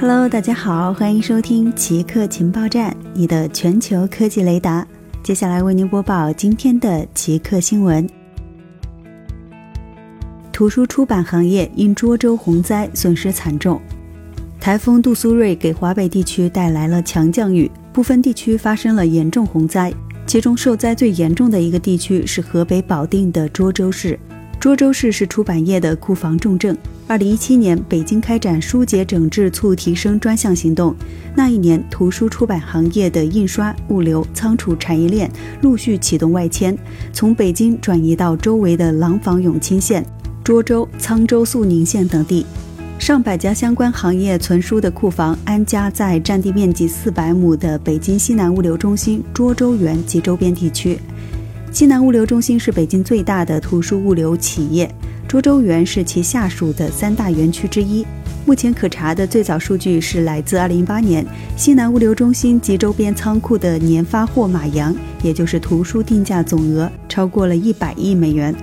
Hello，大家好，欢迎收听奇客情报站，你的全球科技雷达。接下来为您播报今天的奇客新闻：图书出版行业因涿州洪灾损失惨重，台风杜苏芮给华北地区带来了强降雨，部分地区发生了严重洪灾，其中受灾最严重的一个地区是河北保定的涿州市。涿州市是出版业的库房重镇。二零一七年，北京开展书节整治促提升专项行动。那一年，图书出版行业的印刷、物流、仓储产业链陆续启动外迁，从北京转移到周围的廊坊、永清县、涿州、沧州、肃宁县等地。上百家相关行业存书的库房安家在占地面积四百亩的北京西南物流中心涿州园及周边地区。西南物流中心是北京最大的图书物流企业，涿州园是其下属的三大园区之一。目前可查的最早数据是来自2018年西南物流中心及周边仓库的年发货马洋，也就是图书定价总额超过了一百亿美元。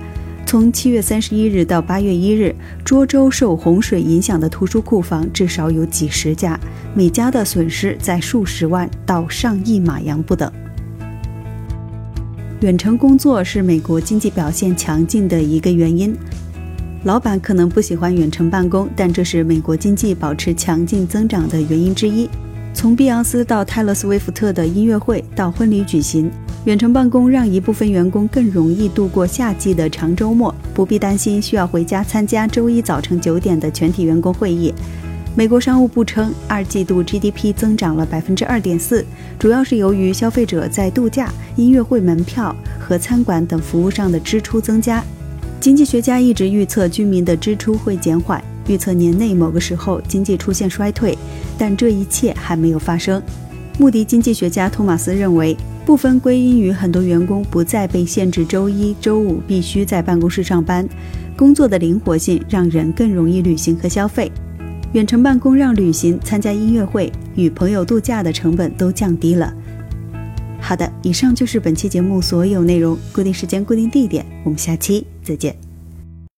从七月三十一日到八月一日，涿州受洪水影响的图书库房至少有几十家，每家的损失在数十万到上亿马洋不等。远程工作是美国经济表现强劲的一个原因。老板可能不喜欢远程办公，但这是美国经济保持强劲增长的原因之一。从碧昂斯到泰勒·斯威夫特的音乐会到婚礼举行，远程办公让一部分员工更容易度过夏季的长周末，不必担心需要回家参加周一早晨九点的全体员工会议。美国商务部称，二季度 GDP 增长了百分之二点四，主要是由于消费者在度假、音乐会门票和餐馆等服务上的支出增加。经济学家一直预测居民的支出会减缓，预测年内某个时候经济出现衰退，但这一切还没有发生。穆迪经济学家托马斯认为，部分归因于很多员工不再被限制周一周五必须在办公室上班，工作的灵活性让人更容易旅行和消费。远程办公让旅行、参加音乐会、与朋友度假的成本都降低了。好的，以上就是本期节目所有内容。固定时间、固定地点，我们下期再见。